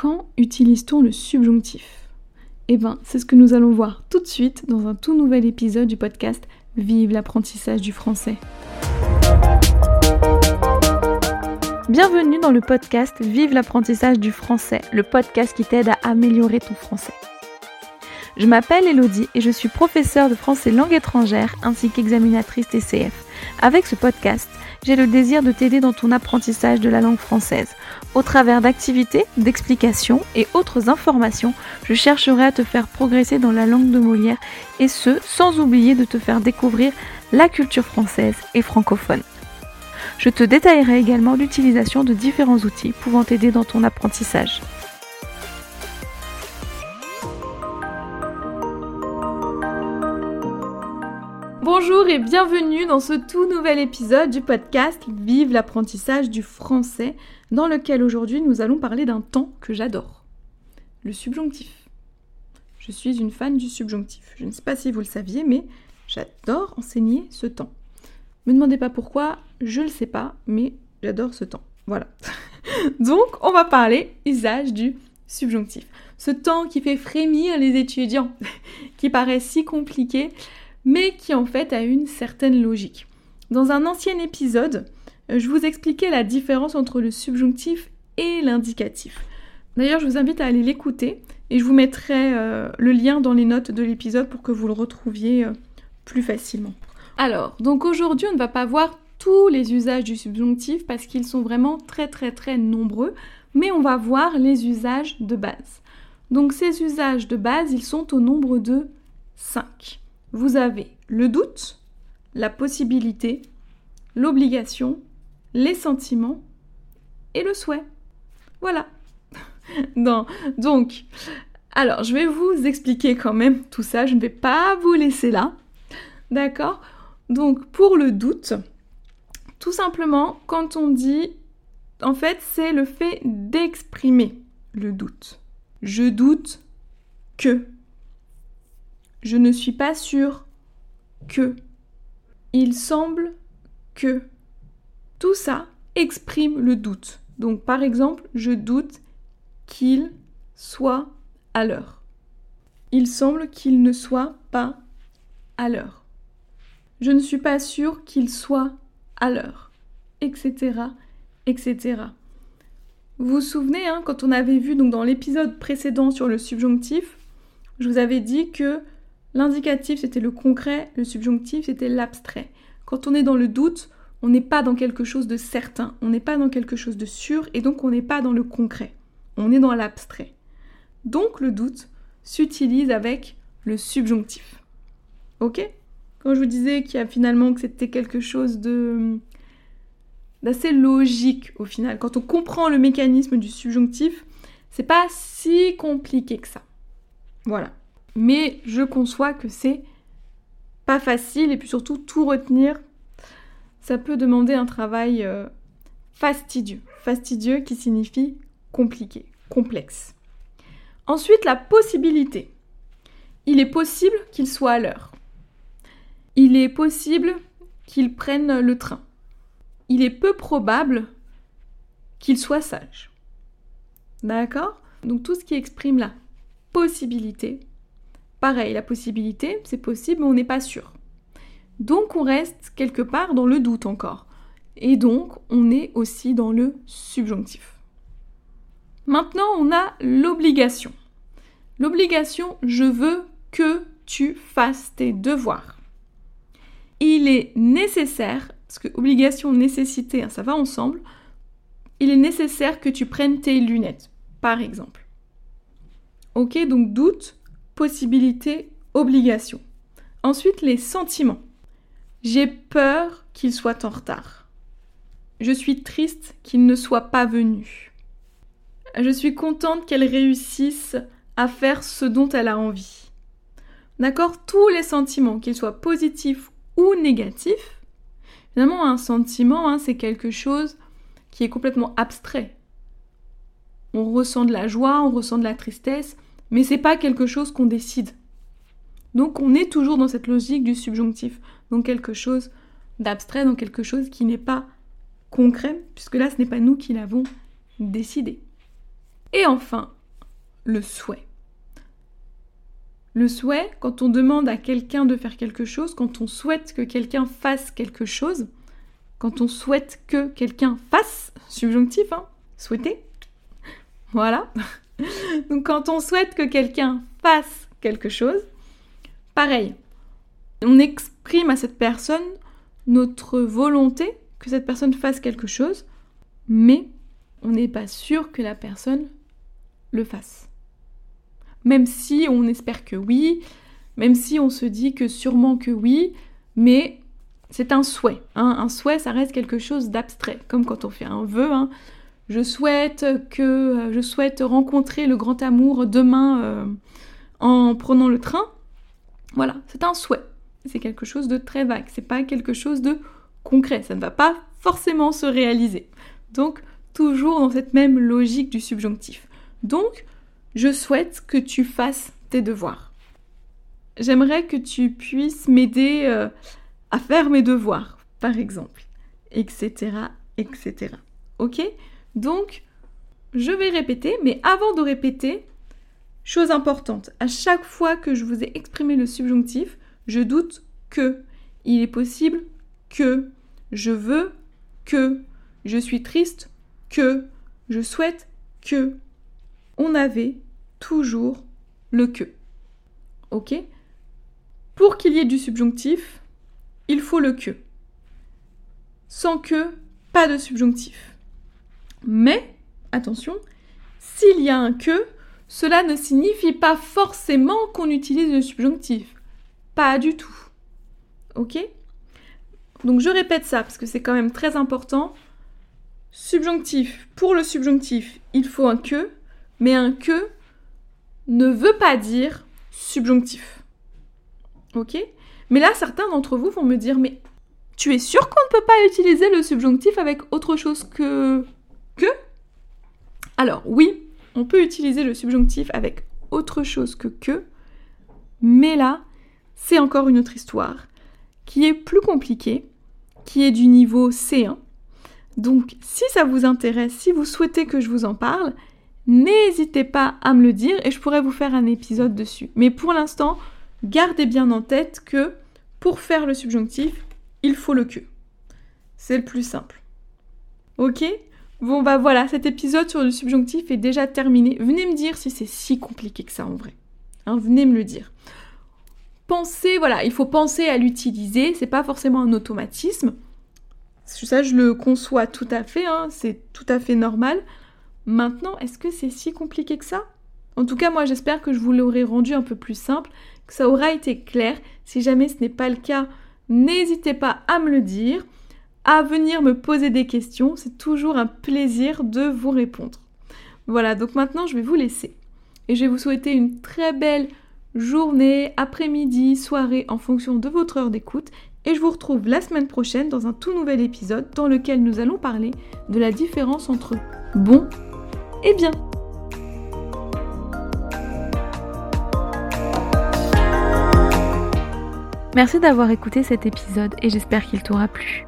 Quand utilise-t-on le subjonctif? Eh bien, c'est ce que nous allons voir tout de suite dans un tout nouvel épisode du podcast Vive l'apprentissage du français. Bienvenue dans le podcast Vive l'apprentissage du français, le podcast qui t'aide à améliorer ton français. Je m'appelle Elodie et je suis professeure de français langue étrangère ainsi qu'examinatrice TCF. Avec ce podcast, j'ai le désir de t'aider dans ton apprentissage de la langue française. Au travers d'activités, d'explications et autres informations, je chercherai à te faire progresser dans la langue de Molière et ce, sans oublier de te faire découvrir la culture française et francophone. Je te détaillerai également l'utilisation de différents outils pouvant t'aider dans ton apprentissage. Bonjour et bienvenue dans ce tout nouvel épisode du podcast Vive l'apprentissage du français, dans lequel aujourd'hui nous allons parler d'un temps que j'adore, le subjonctif. Je suis une fan du subjonctif. Je ne sais pas si vous le saviez, mais j'adore enseigner ce temps. Me demandez pas pourquoi, je ne le sais pas, mais j'adore ce temps. Voilà. Donc, on va parler usage du subjonctif. Ce temps qui fait frémir les étudiants, qui paraît si compliqué, mais qui en fait a une certaine logique. Dans un ancien épisode, je vous expliquais la différence entre le subjonctif et l'indicatif. D'ailleurs, je vous invite à aller l'écouter et je vous mettrai euh, le lien dans les notes de l'épisode pour que vous le retrouviez euh, plus facilement. Alors, donc aujourd'hui, on ne va pas voir tous les usages du subjonctif parce qu'ils sont vraiment très très très nombreux, mais on va voir les usages de base. Donc ces usages de base, ils sont au nombre de 5 vous avez le doute, la possibilité, l'obligation, les sentiments et le souhait. Voilà. donc, alors, je vais vous expliquer quand même tout ça. Je ne vais pas vous laisser là. D'accord? Donc, pour le doute, tout simplement, quand on dit, en fait, c'est le fait d'exprimer le doute. Je doute que. Je ne suis pas sûr que. Il semble que. Tout ça exprime le doute. Donc par exemple, je doute qu'il soit à l'heure. Il semble qu'il ne soit pas à l'heure. Je ne suis pas sûr qu'il soit à l'heure, etc., etc. Vous vous souvenez, hein, quand on avait vu dans l'épisode précédent sur le subjonctif, je vous avais dit que L'indicatif, c'était le concret, le subjonctif, c'était l'abstrait. Quand on est dans le doute, on n'est pas dans quelque chose de certain, on n'est pas dans quelque chose de sûr, et donc on n'est pas dans le concret, on est dans l'abstrait. Donc le doute s'utilise avec le subjonctif. Ok? Quand je vous disais qu'il y a finalement que c'était quelque chose de d'assez logique au final. Quand on comprend le mécanisme du subjonctif, c'est pas si compliqué que ça. Voilà mais je conçois que c'est pas facile et puis surtout tout retenir, ça peut demander un travail euh, fastidieux. Fastidieux qui signifie compliqué, complexe. Ensuite, la possibilité. Il est possible qu'il soit à l'heure. Il est possible qu'il prenne le train. Il est peu probable qu'il soit sage. D'accord? Donc tout ce qui exprime la possibilité, Pareil, la possibilité, c'est possible, mais on n'est pas sûr. Donc on reste quelque part dans le doute encore. Et donc on est aussi dans le subjonctif. Maintenant, on a l'obligation. L'obligation, je veux que tu fasses tes devoirs. Il est nécessaire, parce que obligation, nécessité, hein, ça va ensemble, il est nécessaire que tu prennes tes lunettes, par exemple. Ok, donc doute, possibilité, obligation. Ensuite, les sentiments. J'ai peur qu'il soit en retard. Je suis triste qu'il ne soit pas venu. Je suis contente qu'elle réussisse à faire ce dont elle a envie. D'accord Tous les sentiments, qu'ils soient positifs ou négatifs. Finalement, un sentiment, hein, c'est quelque chose qui est complètement abstrait. On ressent de la joie, on ressent de la tristesse, mais c'est pas quelque chose qu'on décide. Donc on est toujours dans cette logique du subjonctif, donc quelque chose d'abstrait, donc quelque chose qui n'est pas concret, puisque là ce n'est pas nous qui l'avons décidé. Et enfin, le souhait. Le souhait, quand on demande à quelqu'un de faire quelque chose, quand on souhaite que quelqu'un fasse quelque chose, quand on souhaite que quelqu'un fasse, subjonctif, hein, souhaiter, voilà. Donc quand on souhaite que quelqu'un fasse quelque chose, pareil, on exprime à cette personne notre volonté que cette personne fasse quelque chose, mais on n'est pas sûr que la personne le fasse même si on espère que oui, même si on se dit que sûrement que oui, mais c'est un souhait. Hein. Un souhait, ça reste quelque chose d'abstrait, comme quand on fait un vœu. Hein. Je souhaite que euh, je souhaite rencontrer le grand amour demain euh, en prenant le train. Voilà, c'est un souhait. C'est quelque chose de très vague. C'est pas quelque chose de concret. Ça ne va pas forcément se réaliser. Donc toujours dans cette même logique du subjonctif. Donc je souhaite que tu fasses tes devoirs. J'aimerais que tu puisses m'aider euh, à faire mes devoirs, par exemple, etc., etc. Ok? Donc, je vais répéter, mais avant de répéter, chose importante, à chaque fois que je vous ai exprimé le subjonctif, je doute que, il est possible que, je veux que, je suis triste que, je souhaite que, on avait toujours le que. Ok? Pour qu'il y ait du subjonctif, il faut le que. Sans que, pas de subjonctif. Mais, attention, s'il y a un que, cela ne signifie pas forcément qu'on utilise le subjonctif. Pas du tout. Ok? Donc je répète ça parce que c'est quand même très important. Subjonctif, pour le subjonctif, il faut un que mais un que ne veut pas dire subjonctif. Ok? Mais là, certains d'entre vous vont me dire, mais tu es sûr qu'on ne peut pas utiliser le subjonctif avec autre chose que Alors oui, on peut utiliser le subjonctif avec autre chose que que, mais là, c'est encore une autre histoire qui est plus compliquée, qui est du niveau C1. Donc si ça vous intéresse, si vous souhaitez que je vous en parle, n'hésitez pas à me le dire et je pourrais vous faire un épisode dessus. Mais pour l'instant, gardez bien en tête que pour faire le subjonctif, il faut le que. C'est le plus simple. Ok? Bon bah voilà, cet épisode sur le subjonctif est déjà terminé. Venez me dire si c'est si compliqué que ça en vrai. Hein, venez me le dire. Pensez, voilà, il faut penser à l'utiliser, c'est pas forcément un automatisme. Ça, je le conçois tout à fait, hein, c'est tout à fait normal. Maintenant, est-ce que c'est si compliqué que ça? En tout cas, moi j'espère que je vous l'aurai rendu un peu plus simple, que ça aura été clair. Si jamais ce n'est pas le cas, n'hésitez pas à me le dire, à venir me poser des questions. C'est toujours un plaisir de vous répondre. Voilà, donc maintenant je vais vous laisser. Et je vais vous souhaiter une très belle journée, après-midi, soirée en fonction de votre heure d'écoute. Et je vous retrouve la semaine prochaine dans un tout nouvel épisode dans lequel nous allons parler de la différence entre bon eh bien. Merci d'avoir écouté cet épisode et j'espère qu'il t'aura plu.